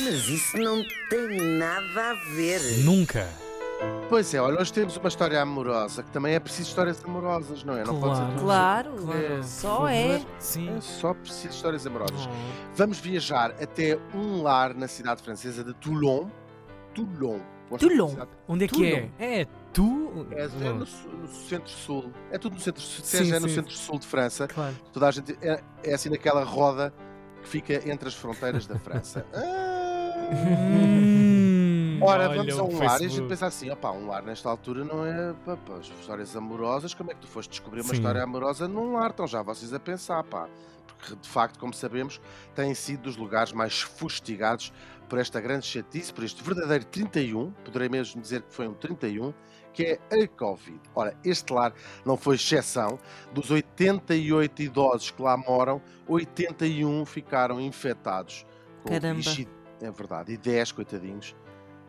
Mas isso não tem nada a ver. Nunca. Pois é, olha, hoje temos uma história amorosa, que também é preciso histórias amorosas, não é? Não pode ser Claro. tudo- Claro, É, só é. Sim. É só preciso histórias amorosas. Oh. Vamos viajar até um lar na cidade francesa de Toulon. Toulon. Gosto Toulon. da cidade. Onde é que Toulon. é? É tu? É, é no, su- no centro-sul. É tudo no centro-sul. Sim, é no sim. centro-sul de França. Claro. Toda a gente é, é assim naquela roda que fica entre as fronteiras da França. Ah! Hum, Ora, olha vamos a um lar e a gente pensa assim: opá, um lar nesta altura não é pá, pá, as histórias amorosas. Como é que tu foste descobrir uma Sim. história amorosa num lar? Estão já vocês a pensar, pá. Porque de facto, como sabemos, têm sido dos lugares mais fustigados por esta grande chatice, por este verdadeiro 31, poderei mesmo dizer que foi um 31, que é a Covid. Ora, este lar não foi exceção. Dos 88 idosos que lá moram, 81 ficaram infectados com o Caramba. É verdade. E 10, coitadinhos,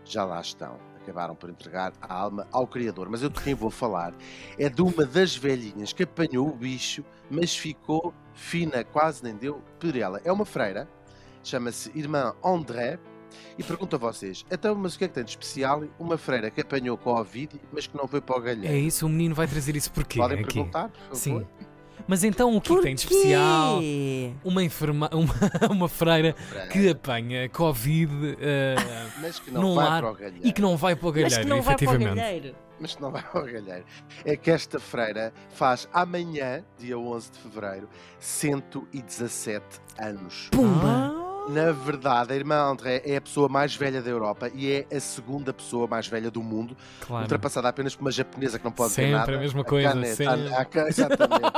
já lá estão. Acabaram por entregar a alma ao Criador. Mas eu de quem vou falar é de uma das velhinhas que apanhou o bicho, mas ficou fina, quase nem deu por ela. É uma freira, chama-se Irmã André, e pergunto a vocês: então, mas o que é que tem de especial uma freira que apanhou Covid, mas que não foi para o galheiro? É isso, o menino vai trazer isso porquê? Podem aqui? perguntar, por favor. Sim. Mas então o que é que tem de especial? Uma enferma... uma, uma freira Freira, que apanha Covid eh, mas que não num vai lar para o galheiro. e que não vai para o galheiro, Mas que não vai para o efetivamente. galheiro. mas que não vai ao galheiro. É que esta freira faz amanhã, dia 11 de fevereiro, 117 anos. Pumba! Na verdade, a irmã André é a pessoa mais velha da Europa e é a segunda pessoa mais velha do mundo, claro. ultrapassada apenas por uma japonesa que não pode Sempre ver nada. a mesma coisa, Kane sempre. Tanaka, exatamente.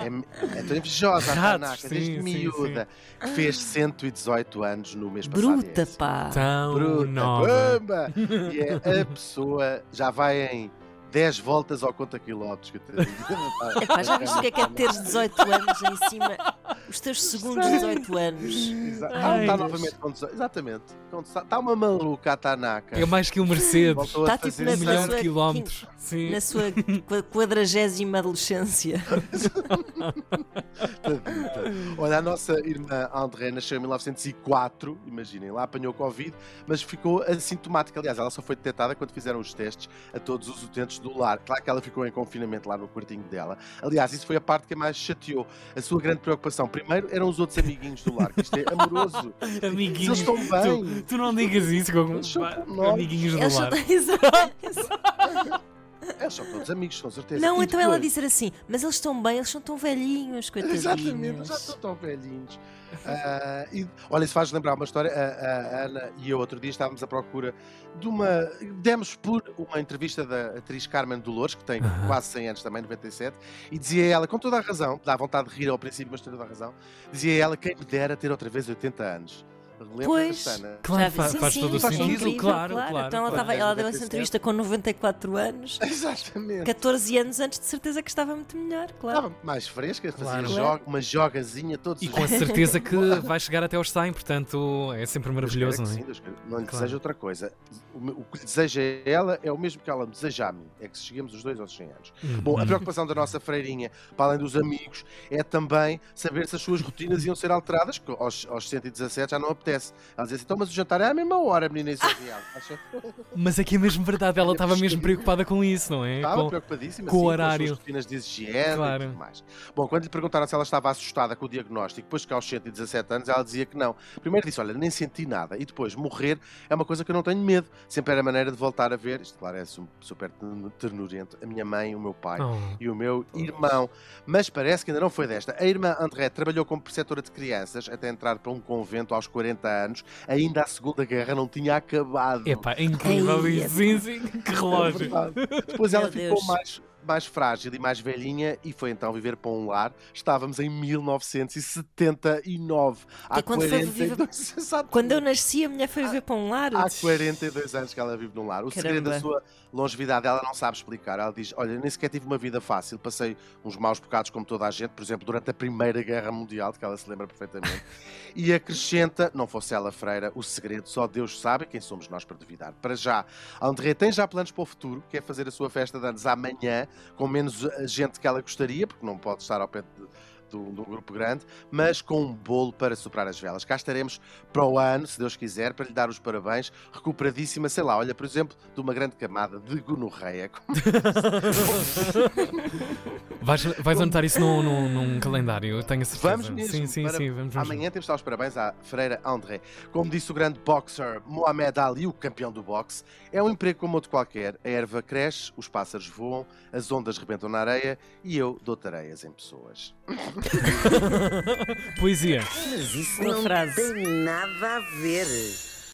É, é tão invejosa a Tanaka, sim, desde sim, miúda, que fez 118 anos no mês passado. Bruta, É assim. pá! Tão Bruta, nova. bamba! E é a pessoa, já vai em 10 voltas ao conta quilómetros. coitadinha. Epá, já viste o que é que é teres 18 anos em cima? Os teus segundos 18 anos. Exa- Ai, Ah, está Deus. novamente com 18. Exatamente. Está uma maluca a Tanaka. É mais que o Mercedes. Voltou Tá a tipo fazer na Um milhão sua de quilómetros. Sim. Na sua qu- quadragésima adolescência. Olha, a nossa irmã André nasceu em 1904, imaginem, lá apanhou Covid, mas ficou assintomática. Aliás, ela só foi detectada quando fizeram os testes a todos os utentes do lar. Claro que ela ficou em confinamento lá no quartinho dela. Aliás, isso foi a parte que mais chateou. A sua grande preocupação, primeiro, eram os outros amiguinhos do lar, que isto é amoroso. Amiguinhos. Eles estão bem. Tu, tu não digas isso Eles nós. amiguinhos do Eles lar. Exato. Eles são todos amigos, com certeza. Não, E então ela depois- dizer assim, mas eles estão bem, eles são tão velhinhos, coitadinhos. Exatamente, já estão tão velhinhos. Ah, e, olha, isso faz lembrar uma história. A, a Ana e eu outro dia estávamos à procura de uma. Demos por uma entrevista da atriz Carmen Dolores, que tem quase 100 anos também, 97, e dizia ela, com toda a razão, dá vontade de rir ao princípio, mas tem toda a razão, dizia ela: quem me dera ter outra vez 80 anos. Pois. Claro, Já fa- vi- sim, faz sim, todo o faz sentido. incrível, claro, claro. Então ela, claro. estava, ela deu essa 97. entrevista com 94 anos, Exatamente. 14 anos antes, de certeza que estava muito melhor, claro. Estava mais fresca, fazia Claro. joga- uma jogazinha todos E os com a certeza que vai chegar até aos 100, portanto é sempre maravilhoso, não é? sim. Não lhe Claro. desejo outra coisa. O, que lhe deseja ela é o mesmo que ela me deseja a mim. É que cheguemos os dois aos 100 anos. Bom, a preocupação da nossa freirinha, para além dos amigos, é também saber se as suas rotinas iam ser alteradas, que aos, aos 117 já não apetece. Ela diz assim, então, mas o jantar é à mesma hora, menina, isso é real. Acha? Mas é que é mesmo verdade, ela estava mesmo preocupada com isso, não é? Estava Com- preocupadíssima com o sim, horário. Com as rotinas de higiene Claro. e tudo mais. Bom, quando lhe perguntaram se ela estava assustada com o diagnóstico, depois que aos 117 anos, ela dizia que não. Primeiro disse, olha, nem senti nada. E depois, morrer é uma coisa que eu não tenho medo. Sempre era maneira de voltar a ver, isto claro é su- super ternurento, a minha mãe, o meu pai Oh. e o meu irmão. Mas parece que ainda não foi desta. A irmã André trabalhou como preceptora de crianças até entrar para um convento aos 40 anos. Ainda a Segunda Guerra não tinha acabado. Epá, é incrível Ai, isso, sim, sim, que É relógio. verdade. Depois ela Meu ficou Deus. mais, mais frágil e mais velhinha e foi então viver para um lar. Estávamos em 1979. Há é quando foi 42 Exato. Quando eu nasci, a mulher foi viver para um lar. Há 42 anos que ela vive num lar. O segredo da Caramba. sua longevidade ela não sabe explicar. Ela diz: Olha, nem sequer tive uma vida fácil, passei uns maus bocados como toda a gente, por exemplo, durante a Primeira Guerra Mundial, de que ela se lembra perfeitamente. e acrescenta: Não fosse ela freira, o segredo só Deus sabe quem somos nós para duvidar. Para já, a André tem já planos para o futuro, quer fazer a sua festa de anos amanhã, com menos eh, gente que ela gostaria, porque não pode estar ao pé de do, do grupo grande, mas com um bolo para soprar as velas. Cá estaremos para o ano, se Deus quiser, para lhe dar os parabéns, recuperadíssima, sei lá, olha, por exemplo, de uma grande camada de gonorreia. Vais, vais anotar isso num, num, num calendário, eu tenho a certeza. Vamos mesmo. Sim, sim, para- sim, vamos, vamos. Amanhã temos de dar os parabéns à Freira André. Como disse o grande boxer Mohamed Ali, o campeão do boxe, é um emprego como outro qualquer. A erva cresce, os pássaros voam, as ondas rebentam na areia e eu dou tareias em pessoas. Poesia. Mas isso Uma não frase. tem nada a ver.